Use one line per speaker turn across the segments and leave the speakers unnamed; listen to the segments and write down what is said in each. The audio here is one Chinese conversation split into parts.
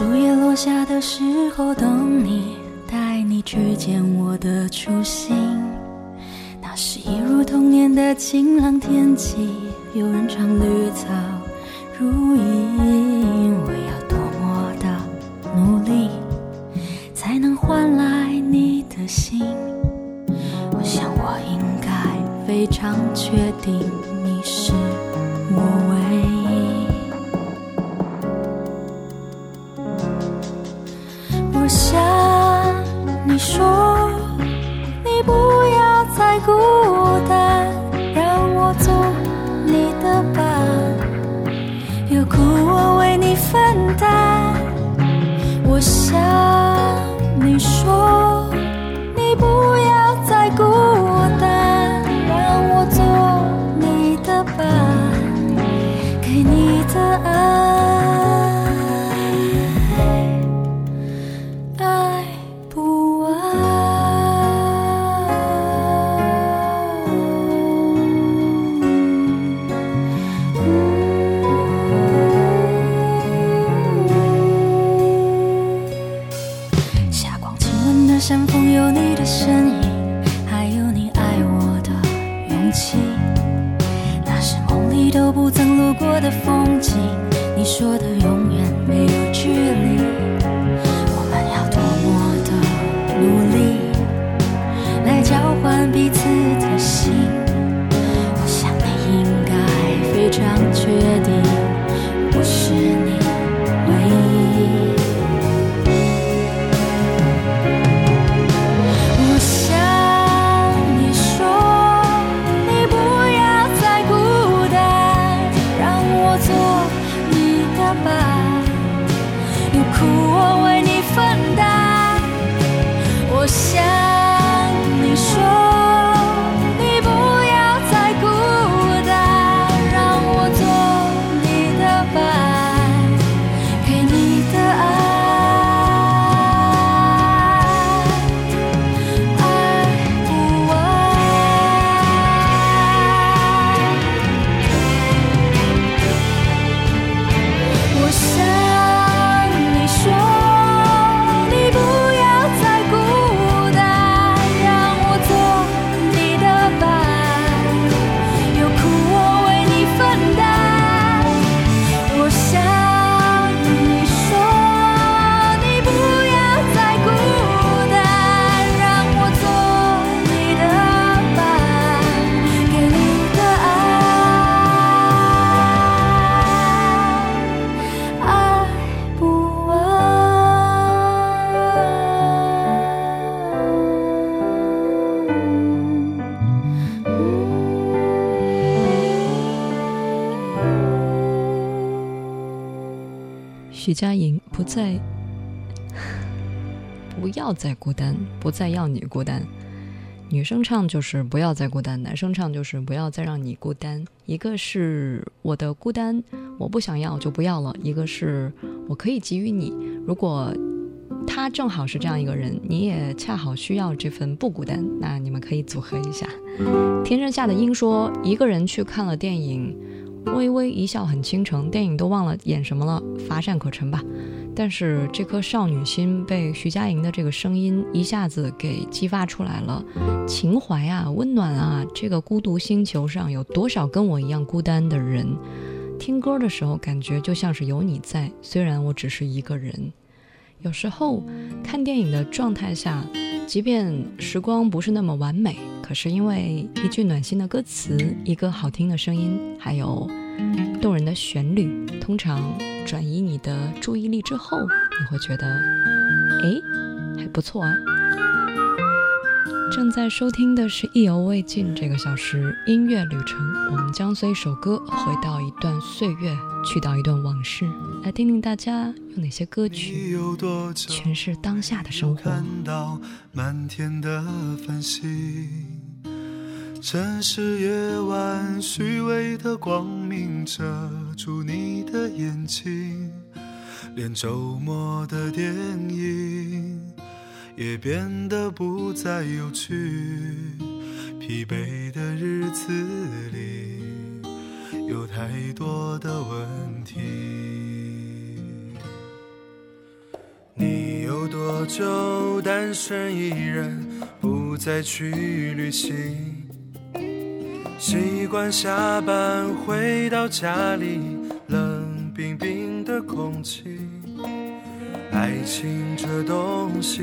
树叶落下的时候等你，带你去见我的初心。那是一如童年的晴朗天气，有人唱绿草如茵。我要多么的努力，才能换来你的心？我想我应该非常确定都不曾路过的风景。你说的永远没有距离，我们要多么的努力，来交换彼此的心。我想你应该非常确定，
徐佳莹不再，不要再孤单，不再要你孤单。女生唱就是不要再孤单，男生唱就是不要再让你孤单。一个是我的孤单，我不想要就不要了；一个是我可以给予你，如果他正好是这样一个人，你也恰好需要这份不孤单，那你们可以组合一下。天生下的鹰说，一个人去看了电影。微微一笑很倾城，电影都忘了演什么了，乏善可陈吧。但是这颗少女心被徐佳莹的这个声音一下子给激发出来了，情怀啊，温暖啊，这个孤独星球上有多少跟我一样孤单的人？听歌的时候感觉就像是有你在，虽然我只是一个人。有时候看电影的状态下，即便时光不是那么完美，可是因为一句暖心的歌词，一个好听的声音，还有动人的旋律，通常转移你的注意力之后，你会觉得，哎，还不错啊。正在收听的是《意犹未尽》这个小时音乐旅程，我们将随一首歌回到一段岁月，去到一段往事，来听听大家用哪些歌曲诠释当下的生活。
看到满天的繁星，城市夜晚虚伪的光明遮住你的眼睛，连周末的电影也变得不再有趣。疲惫的日子里，有太多的问题。你有多久单身一人，不再去旅行？习惯下班回到家里，冷冰冰的空气。爱情这东西，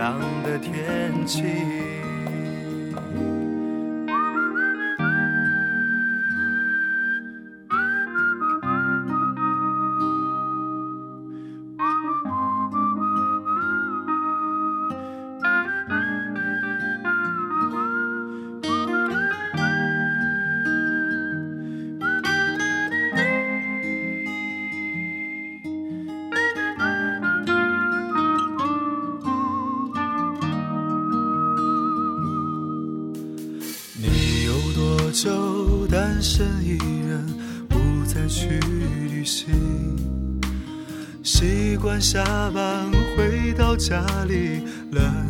朗的天气。家里，冷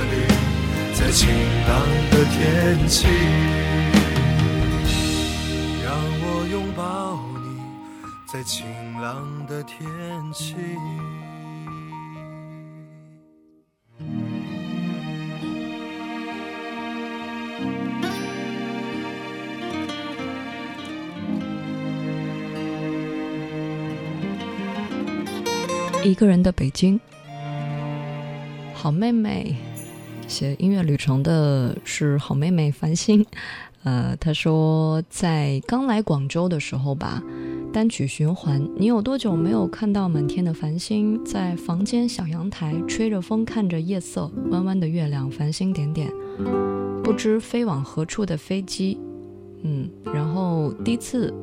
在晴朗的天气，让我拥抱你，在晴朗的天气。
一个人的北京，好妹妹。写音乐旅程的是好妹妹繁星。呃，她说在刚来广州的时候吧，单曲循环。你有多久没有看到满天的繁星？在房间小阳台吹着风，看着夜色，弯弯的月亮，繁星点点，不知飞往何处的飞机。嗯，然后第一次。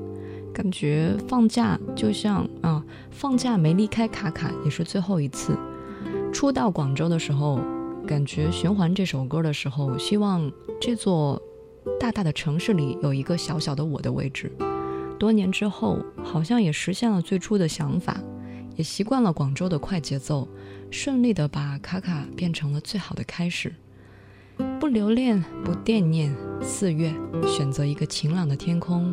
感觉放假就像啊，放假没离开卡卡也是最后一次。初到广州的时候，感觉循环这首歌的时候，希望这座大大的城市里有一个小小的我的位置。多年之后，好像也实现了最初的想法，也习惯了广州的快节奏，顺利的把卡卡变成了最好的开始。不留恋，不惦念，四月选择一个晴朗的天空，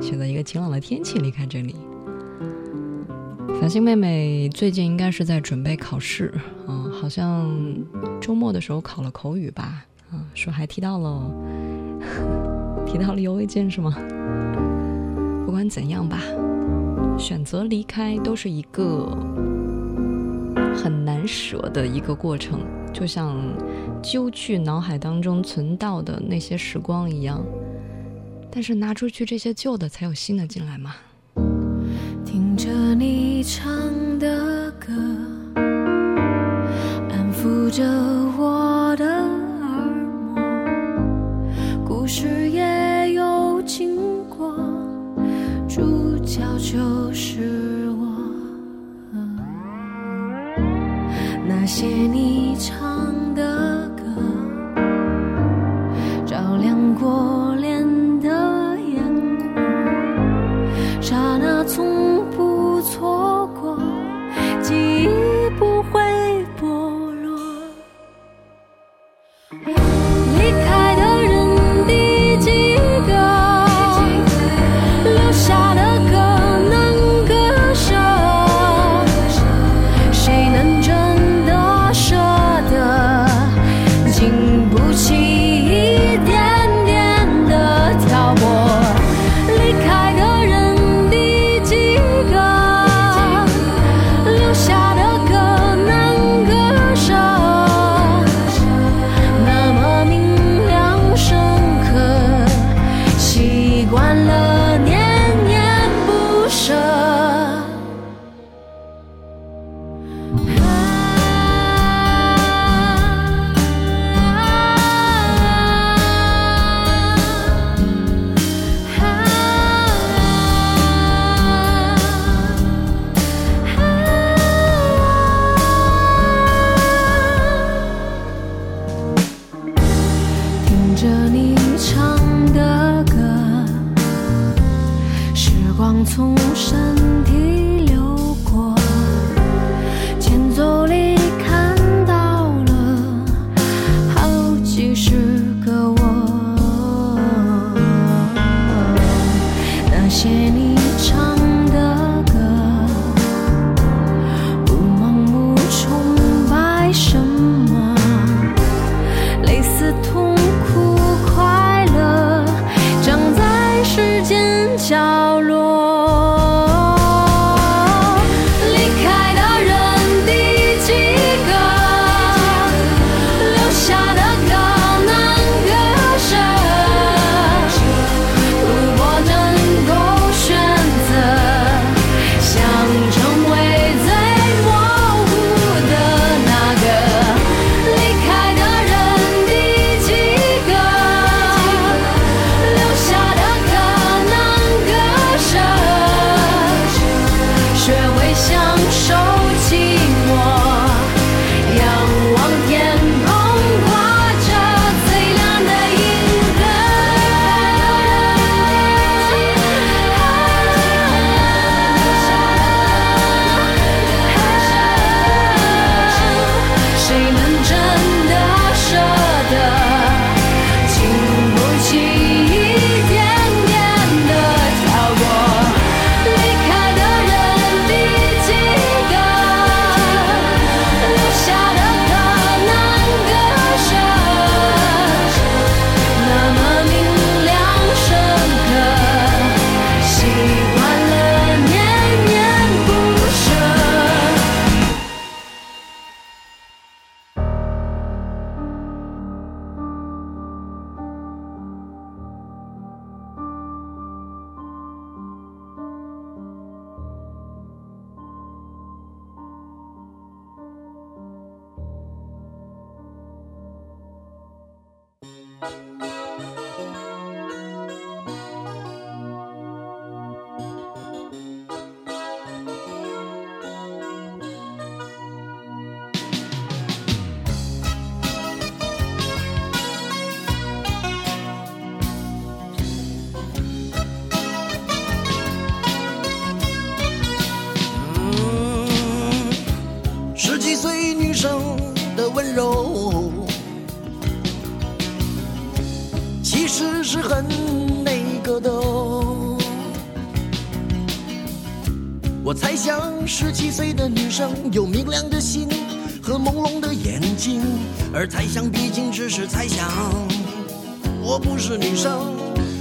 选择一个晴朗的天气离开这里。繁星妹妹最近应该是在准备考试，嗯，好像周末的时候考了口语吧，啊，说还提到了 提到了邮件是吗？不管怎样吧。选择离开都是一个很难舍的一个过程，就像揪去脑海当中存到的那些时光一样。但是拿出去这些旧的，才有新的进来嘛。
听着你唱的着我的耳膜，故事也有经过，主角就是我。那些你十
七岁的女生有明亮的心和朦胧的眼睛，而猜想毕竟只是猜想。我不是女生，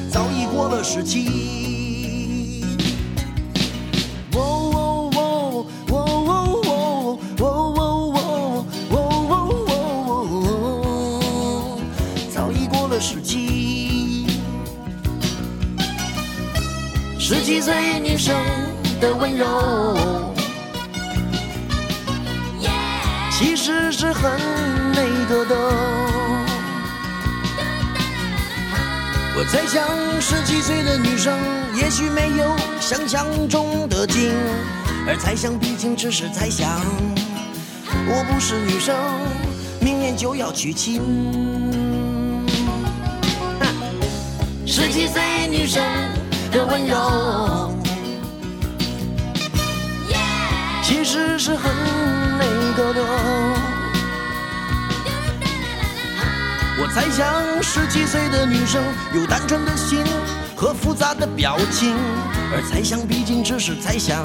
早已过了十七。早已过了十七。十七岁女生的温柔，想，十七岁的女生也许没有想象中的精，而猜想毕竟只是猜想。我不是女生，明年就要娶亲。十七岁女生的温柔，其实是很那个的。我猜想，十七岁的女生有单纯的心和复杂的表情，而猜想毕竟只是猜想。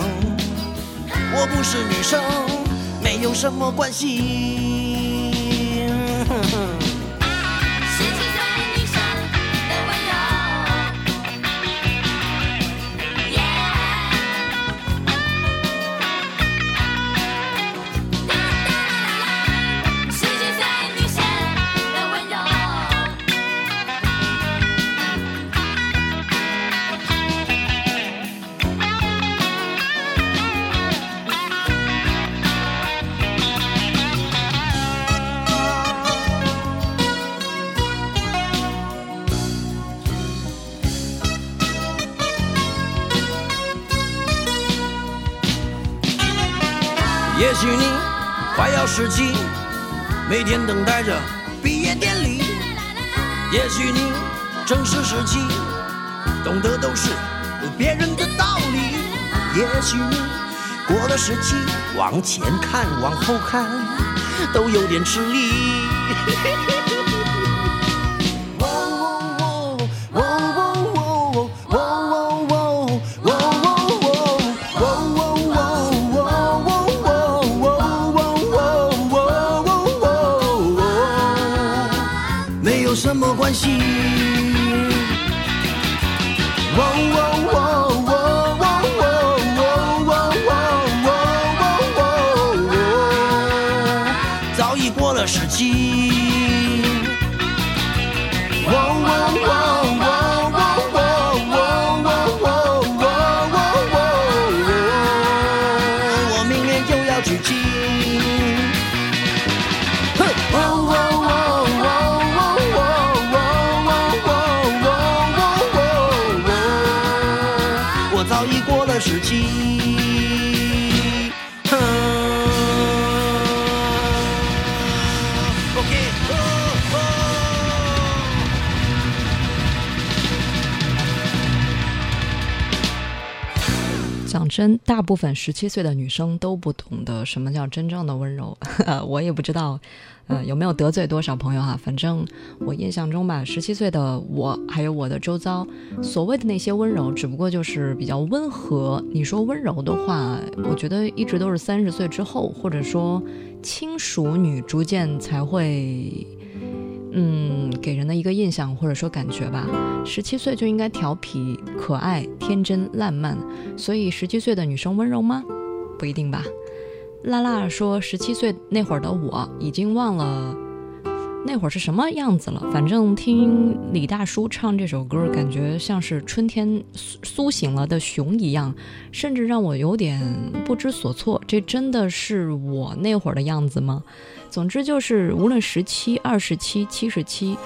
我不是女生，没有什么关系。正是十七，懂得都是别人的道理。也许你过了十七，往前看，往后看，都有点吃力。没有什么关系。明年就
真，大部分十七岁的女生都不懂得什么叫真正的温柔，我也不知道，呃，有没有得罪多少朋友哈、反正我印象中吧，十七岁的我还有我的周遭，所谓的那些温柔，只不过就是比较温和。你说温柔的话，我觉得一直都是三十岁之后，或者说轻熟女逐渐才会。嗯，给人的一个印象或者说感觉吧，十七岁就应该调皮、可爱、天真、烂漫，所以十七岁的女生温柔吗？不一定吧。拉拉说，十七岁那会儿的我已经忘了那会儿是什么样子了。反正听李大叔唱这首歌，感觉像是春天苏苏醒了的熊一样，甚至让我有点不知所措。这真的是我那会儿的样子吗？总之就是，无论十七、二十七、七十七，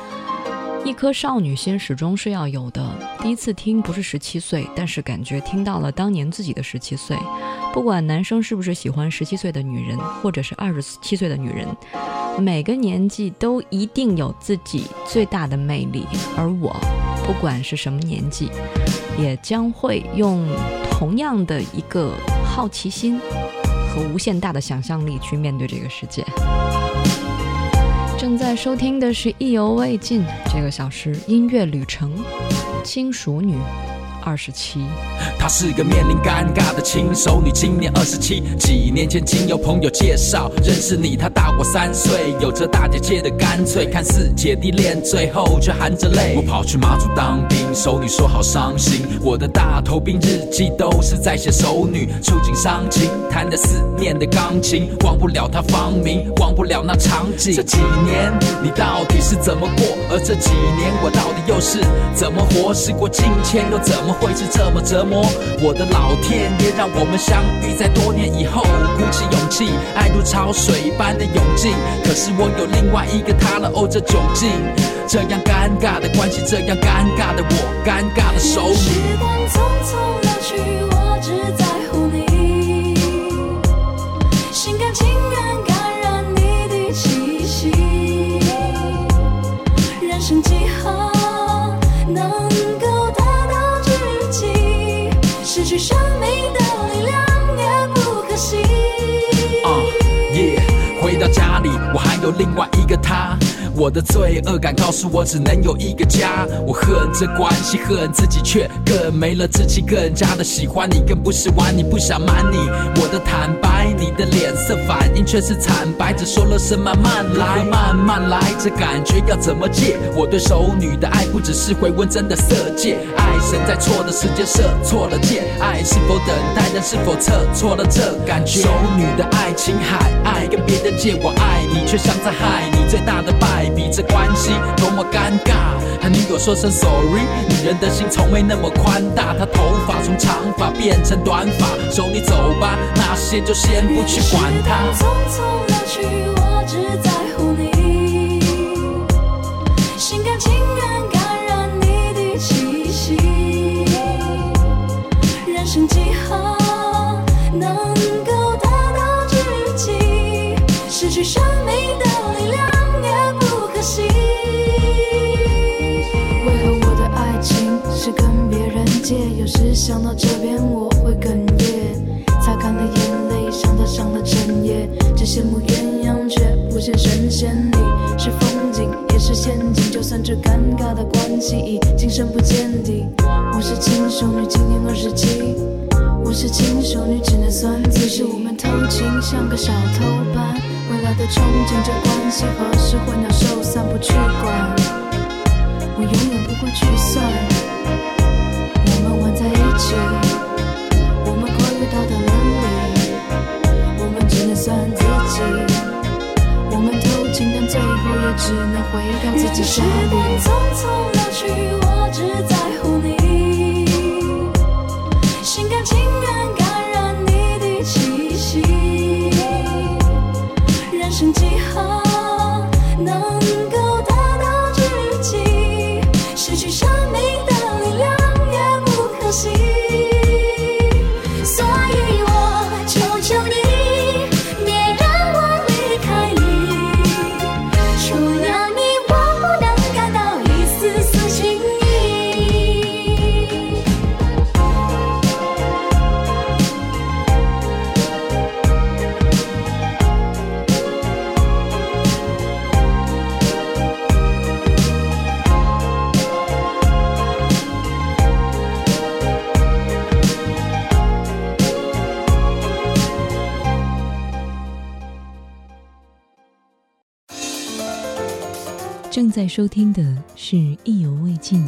一颗少女心始终是要有的。第一次听不是十七岁，但是感觉听到了当年自己的十七岁。不管男生是不是喜欢十七岁的女人，或者是二十七岁的女人，每个年纪都一定有自己最大的魅力。而我，不管是什么年纪，也将会用同样的一个好奇心和无限大的想象力去面对这个世界。正在收听的是《意犹未尽》这个小时音乐旅程，轻熟女。二十七，
她是个面临尴尬的轻熟女，今年二十七。几年前经由朋友介绍认识你，她我三岁，有着大姐姐的干脆，看似姐弟恋，最后却含着泪。我跑去马祖当兵，熟女说好伤心。我的大头兵日记都是在写熟女，触景伤情，弹着思念的钢琴，忘不了她芳名，忘不了那场景。这几年你到底是怎么过？而这几年我到底又是怎么活？时过境迁又怎么？会是这么折磨？我的老天爷，让我们相遇在多年以后，鼓起勇气，爱如潮水般的可是我有另外一个他了，哦，这窘境，这样尴尬的关系，这样尴尬的我，尴尬的手。
时光匆匆流去，我只在
有另外一个他。我的罪恶感告诉我，只能有一个家。我恨这关系，恨自己，却更没了志气，更加的喜欢你，更不是玩你，不想瞒你。我的坦白，你的脸色反应却是惨白，只说了声慢慢来，慢慢来。这感觉要怎么戒？我对熟女的爱，不只是回温真的色戒。爱神在错的时间射错了箭，爱是否等待，但是否测错了这感觉？熟女的爱情海，爱跟别人借，我爱你，却像在害你。最大的败。比这关系多么尴尬，和女友说声 sorry。女人的心从没那么宽大，她头发从长发变成短发，手你走吧，那些就先不去管它。
匆匆的去，我只在有时想到这边我会哽咽，擦干了眼泪，想他想了整夜，只羡慕鸳鸯却不见神仙。你是风景也是陷阱，就算这尴尬的关系已经深不见底。我是轻熟女，今年二十七。我是轻熟女，只能算自己。我们偷情像个小偷般，未来的憧憬，这关系何时会鸟兽散，不去管。我永远不会去算。在一起，我们跨越道德伦理，我们只能算自己。我们偷情，但最后也只能回到自己手里。时光匆匆流去，我只在乎你，心甘情愿感染你的气息。人生几何？
收听的是《意犹未尽》。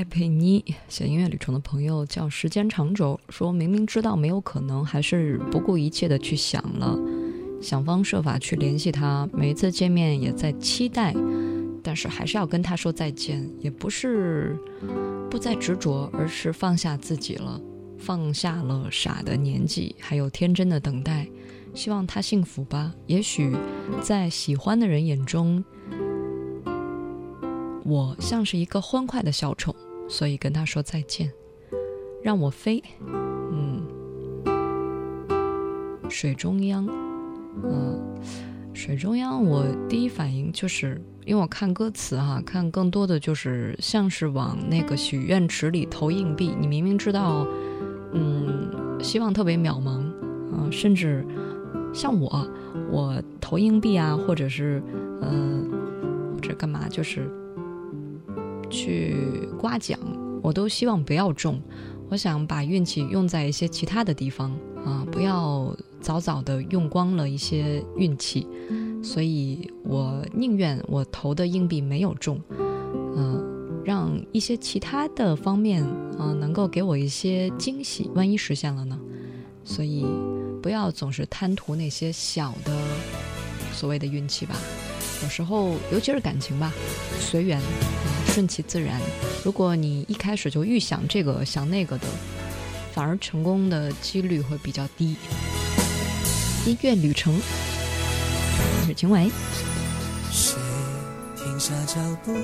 戴佩妮写音乐旅程的朋友叫时间长轴，说明明知道没有可能，还是不顾一切的去想了，想方设法去联系他，每一次见面也在期待，但是还是要跟他说再见，也不是不再执着，而是放下自己了，放下了傻的年纪，还有天真的等待，希望他幸福吧。也许在喜欢的人眼中。我像是一个欢快的小丑，所以跟他说再见，让我飞。嗯，水中央，嗯，水中央，我第一反应就是，因为我看歌词哈、看更多的就是像是往那个许愿池里投硬币。你明明知道，嗯，希望特别渺茫，嗯、甚至像我，我投硬币啊，或者是，嗯、或者干嘛，就是。去刮奖，我都希望不要中。我想把运气用在一些其他的地方啊，不要早早的用光了一些运气。所以我宁愿我投的硬币没有中，嗯、让一些其他的方面啊、能够给我一些惊喜。万一实现了呢？所以不要总是贪图那些小的所谓的运气吧。有时候，尤其是感情吧，随缘，顺其自然。如果你一开始就预想这个想那个的，反而成功的几率会比较低。音乐旅程，我是秦伟。
谁停下脚步？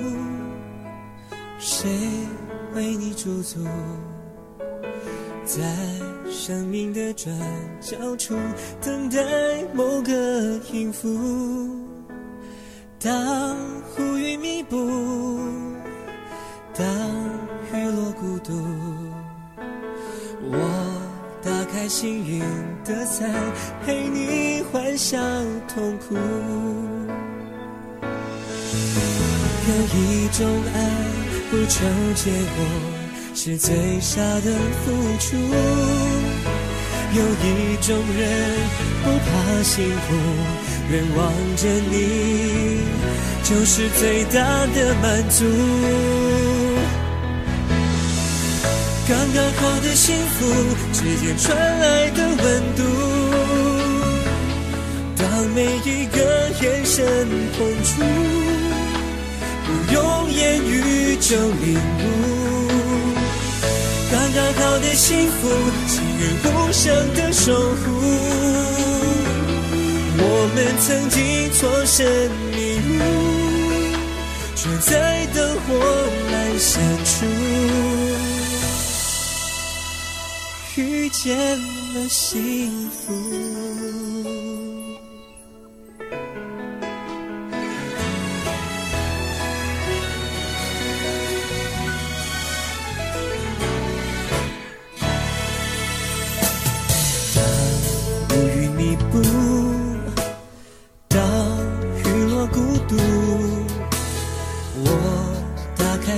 谁为你驻足？在生命的转角处，等待某个音符。当乌云密布，当雨落孤独，我打开幸运的伞，陪你欢笑痛苦。有一种爱不求结果，是最傻的付出；有一种人不怕辛苦。愿望着你，就是最大的满足。刚刚好的幸福指尖传来的温度，当每一个眼神碰触，不用言语就领悟。刚刚好的幸福，情愿无声的守护。我们曾经错身迷路，却在灯火阑珊处遇见了幸福。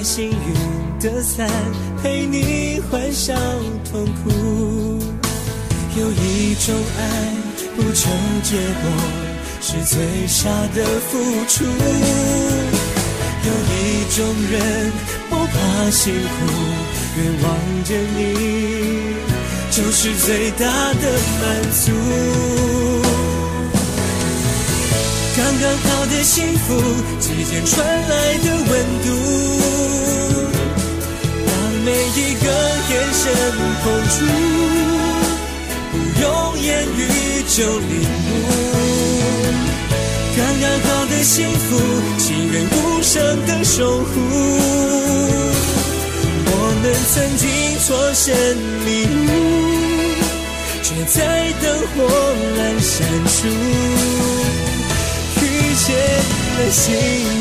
幸运的伞，陪你欢笑痛苦。有一种爱不求结果，是最傻的付出。有一种人不怕辛苦，愿望着你，就是最大的满足。刚刚好的幸福指尖传来的温度。每一个眼神碰触，不用言语就领悟。刚刚好的幸福，情愿无声的守护。我们曾经错身迷路，却在灯火阑珊处见了幸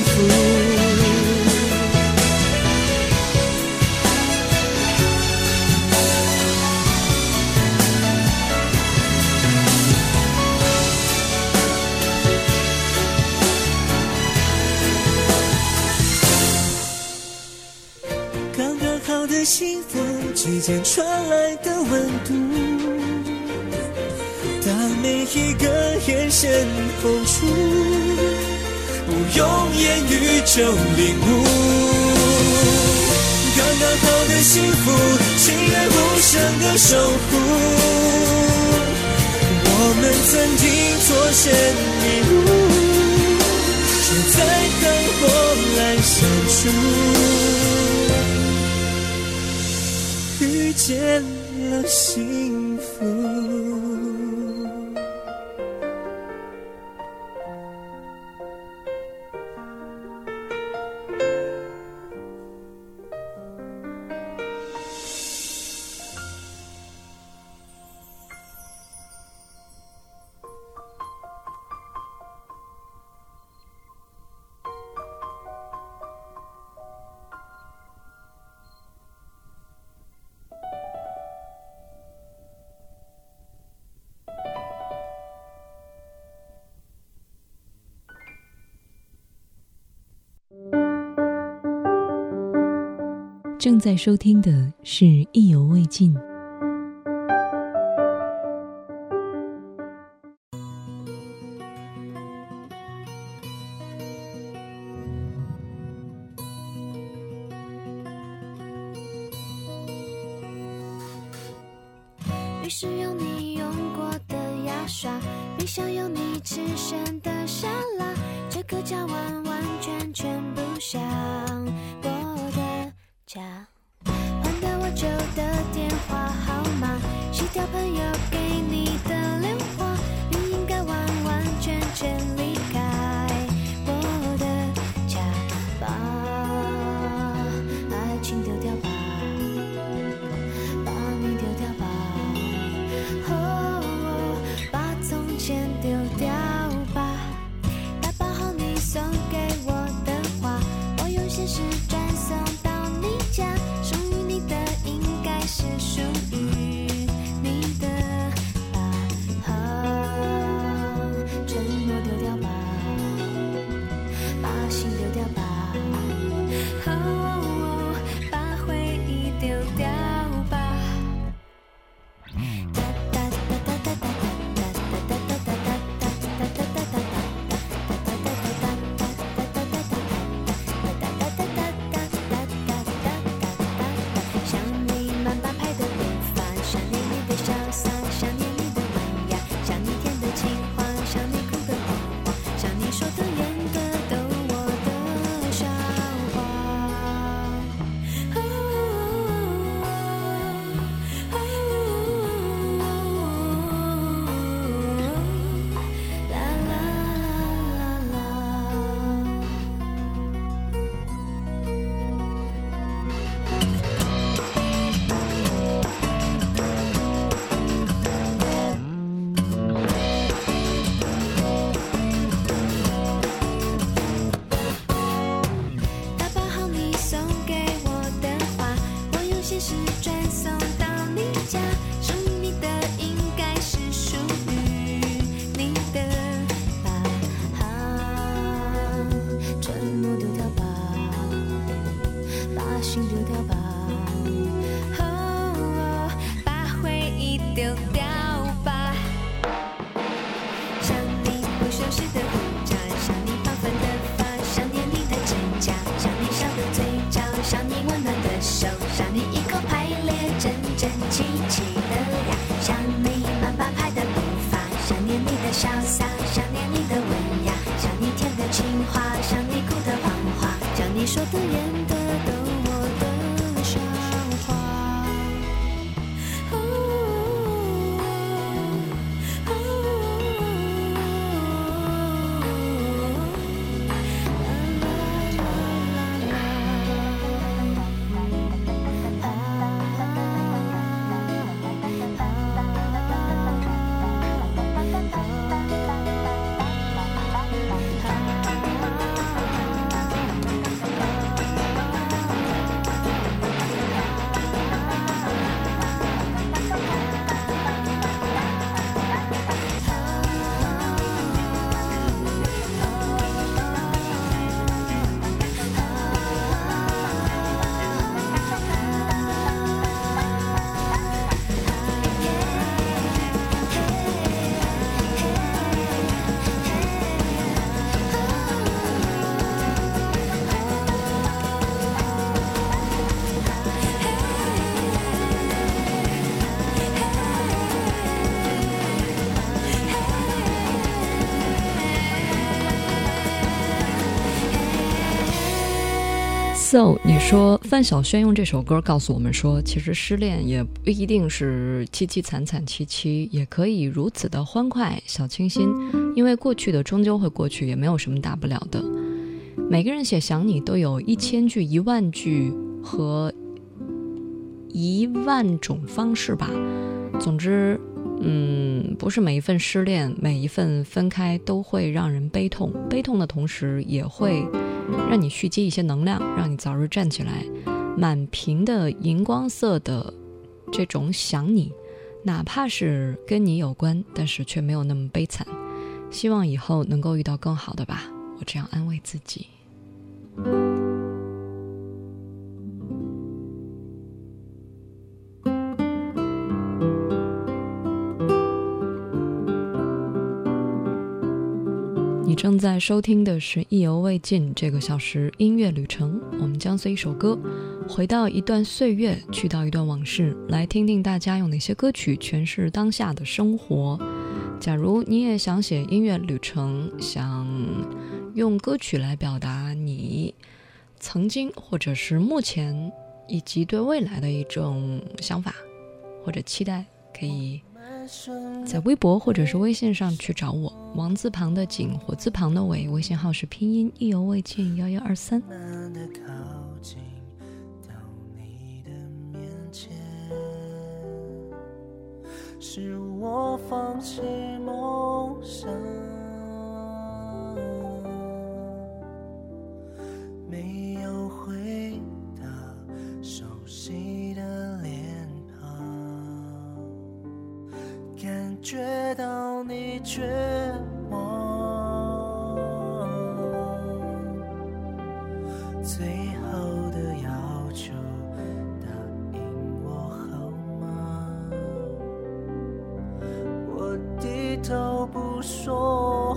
福。幸福之间传来的温度，当每一个眼神碰触，不用言语就领悟。刚刚好的幸福，情愿无声的守护。我们曾经错身迷路，却在灯火阑珊处遇。见了幸
正在收听的是《意犹未尽》。
于是用你用过的牙刷，冰箱有你吃剩的沙拉，这个家完完全全不像。
so 你说范晓萱用这首歌告诉我们说其实失恋也不一定是凄凄惨惨戚戚也可以如此的欢快小清新。因为过去的终究会过去也没有什么大不了的。每个人写想你都有一千句一万句和一万种方式吧。总之嗯不是每一份失恋每一份分开都会让人悲痛。悲痛的同时也会让你蓄积一些能量让你早日站起来。满屏的荧光色的这种想你哪怕是跟你有关但是却没有那么悲惨。希望以后能够遇到更好的吧我这样安慰自己。正在收听的是意犹未尽这个小时音乐旅程我们将随一首歌回到一段岁月去到一段往事来听听大家用哪些歌曲诠释当下的生活。假如你也想写音乐旅程想用歌曲来表达你曾经或者是目前以及对未来的一种想法或者期待可以在微博或者是微信上去找我。王字旁的景，火字旁的伟，微信号是拼音意犹未尽幺幺二三。
是我放弃梦想，没有回答熟悉的脸感觉到你绝望，最后的要求答应我好吗？我低头不说。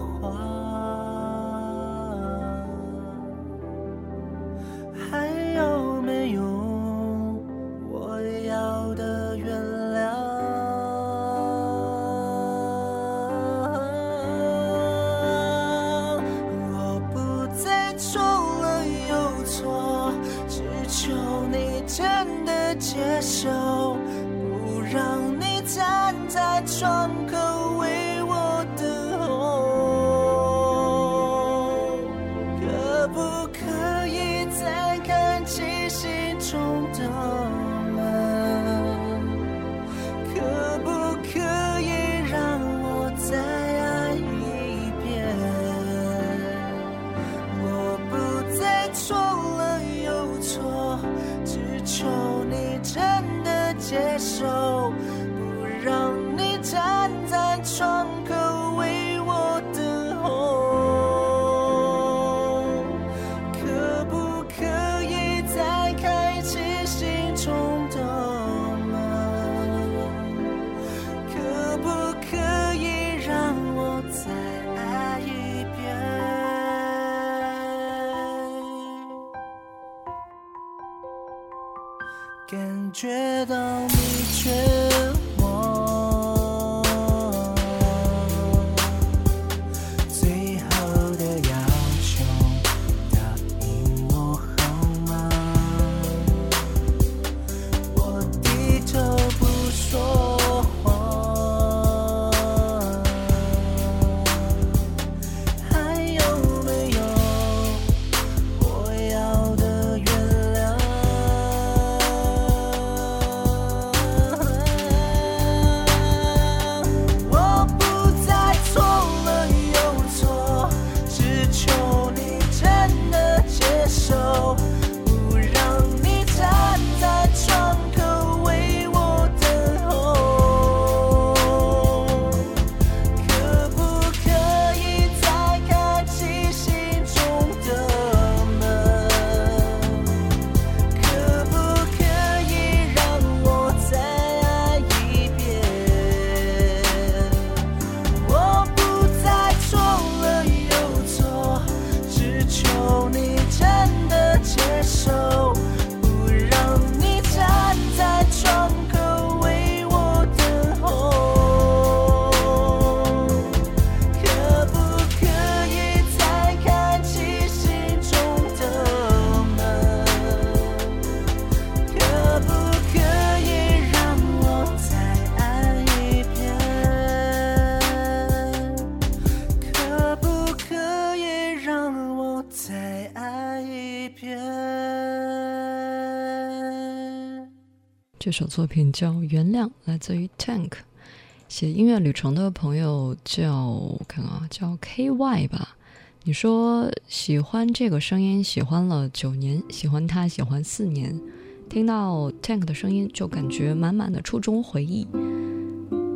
手，不让你站在窗
这首作品叫《原谅》，来自于 Tank。写音乐旅程的朋友叫我看啊，叫 KY 吧。你说喜欢这个声音，喜欢了九年，喜欢他，喜欢四年。听到 Tank 的声音，就感觉满满的初中回忆。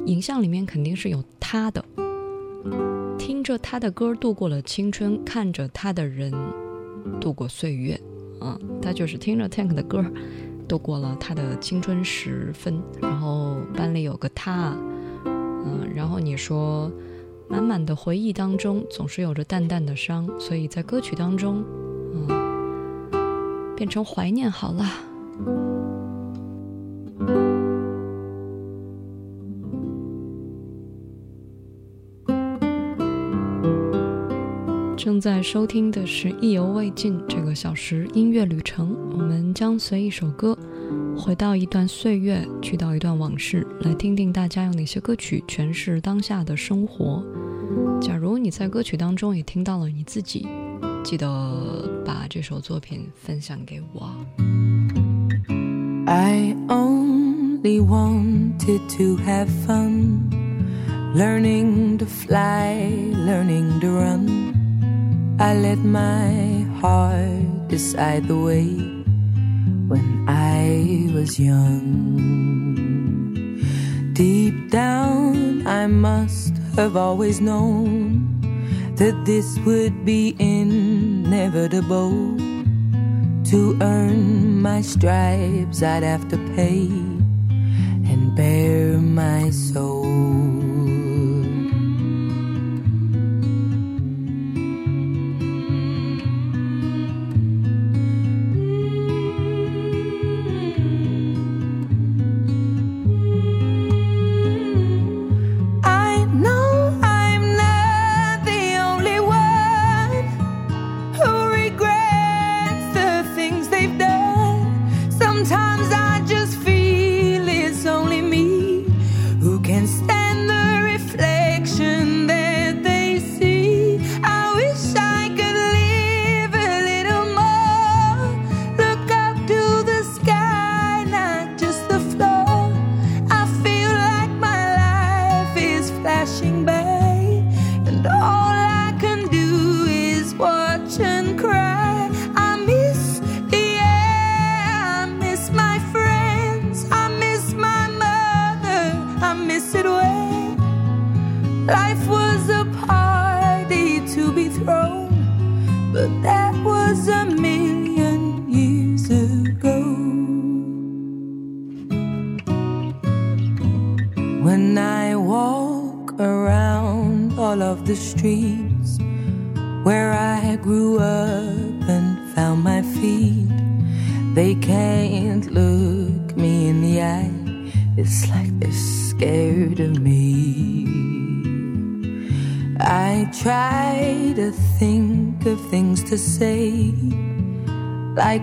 影像里面肯定是有他的，听着他的歌度过了青春，看着他的人度过岁月。嗯，他就是听着 Tank 的歌。度过了他的青春时分，然后班里有个他，嗯，然后你说，满满的回忆当中总是有着淡淡的伤，所以在歌曲当中，嗯，变成怀念好了。正在收听的是《意犹未尽》这个小时音乐旅程，我们将随一首歌，回到一段岁月，去到一段往事，来听听大家用哪些歌曲诠释当下的生活。假如你在歌曲当中也听到了你自己，记得把这首作品分享给我。
I only wanted to have fun, learning to fly, learning to run. I let my heart decide the way when I was young. Deep down, I must have always known that this would be inevitable. To earn my stripes, I'd have to pay and bare my soul.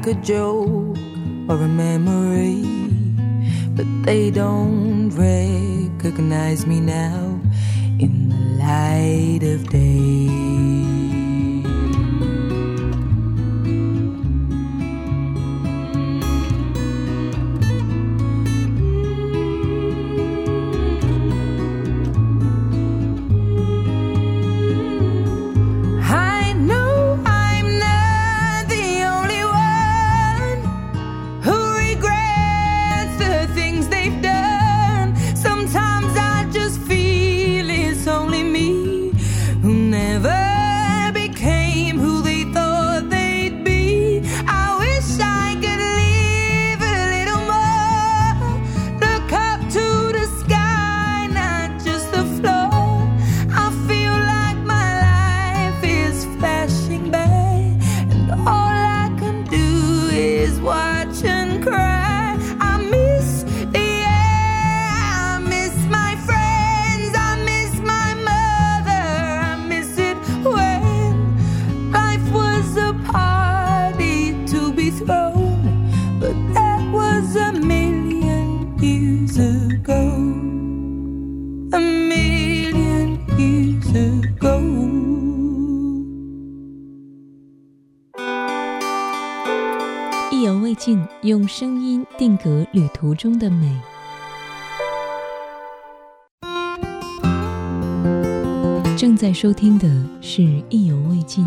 good joke. 途中的美》，正在收听的是《意犹未尽》。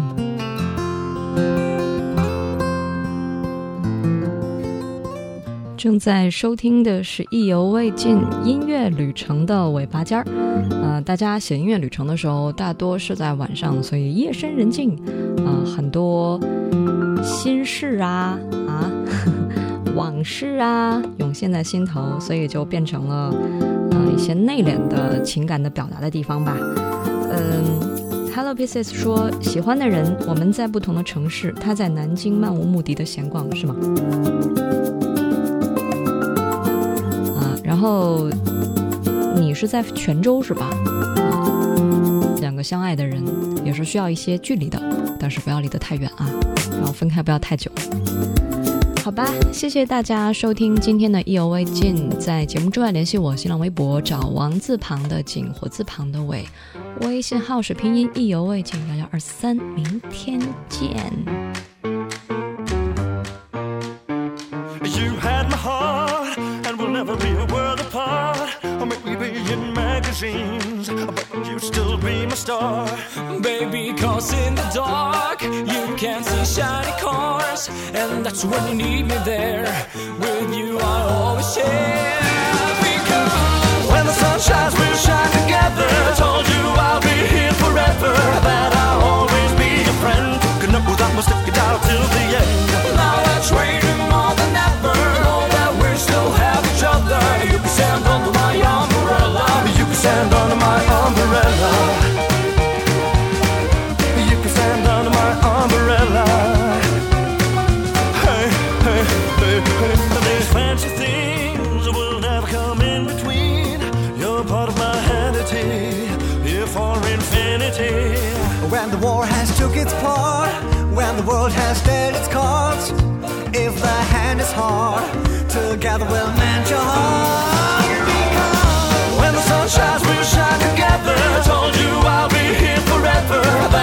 正在收听的是《意犹未尽》音乐旅程的尾巴尖儿。呃，大家写音乐旅程的时候，大多是在晚上，所以夜深人静，啊，很多心事啊，啊。往事啊，涌现在心头，所以就变成了呃一些内敛的情感的表达的地方吧。嗯，Hello Pieces 说喜欢的人，我们在不同的城市，他在南京漫无目的的闲逛，是吗？啊，然后你是在泉州是吧？两个相爱的人也是需要一些距离的，但是不要离得太远啊，然后分开不要太久。好吧，谢谢大家收听今天的意犹未尽。在节目之外联系我，新浪微博找王字旁的景，火字旁的伟，微信号是拼音意犹未尽幺幺二三，明天见。
You had my heart, and we'll never be a world apart. Or maybe in magazines, but you still be my star.
Baby, cause in the dark you can see shiny cars, and that's when you need me there. With you, I always share. Because
When the sun shines, we'll shine together. Told you I'll be here forever. That I'll always be your friend. Could know that we'll stick it out till the end.
now that's waiting more
war has took its part, when the world has dealt its cards, if the hand is hard, together we'll mend your heart.
When the sun shines, we'll shine together. Told you I'll be here forever.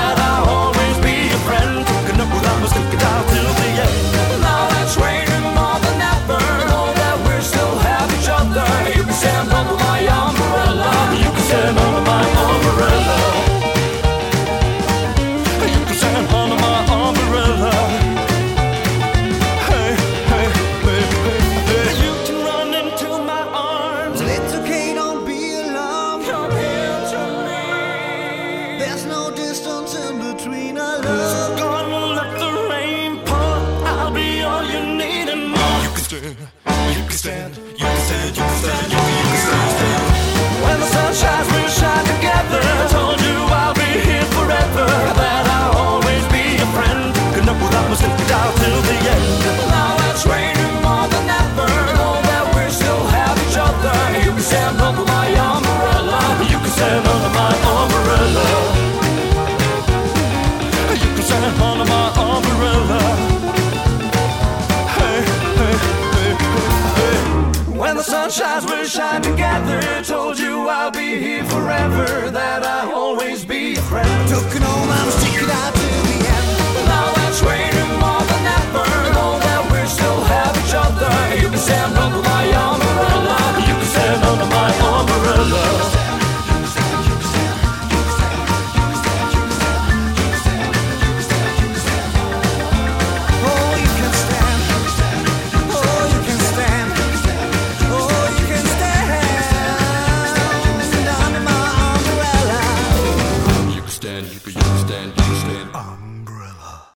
sound.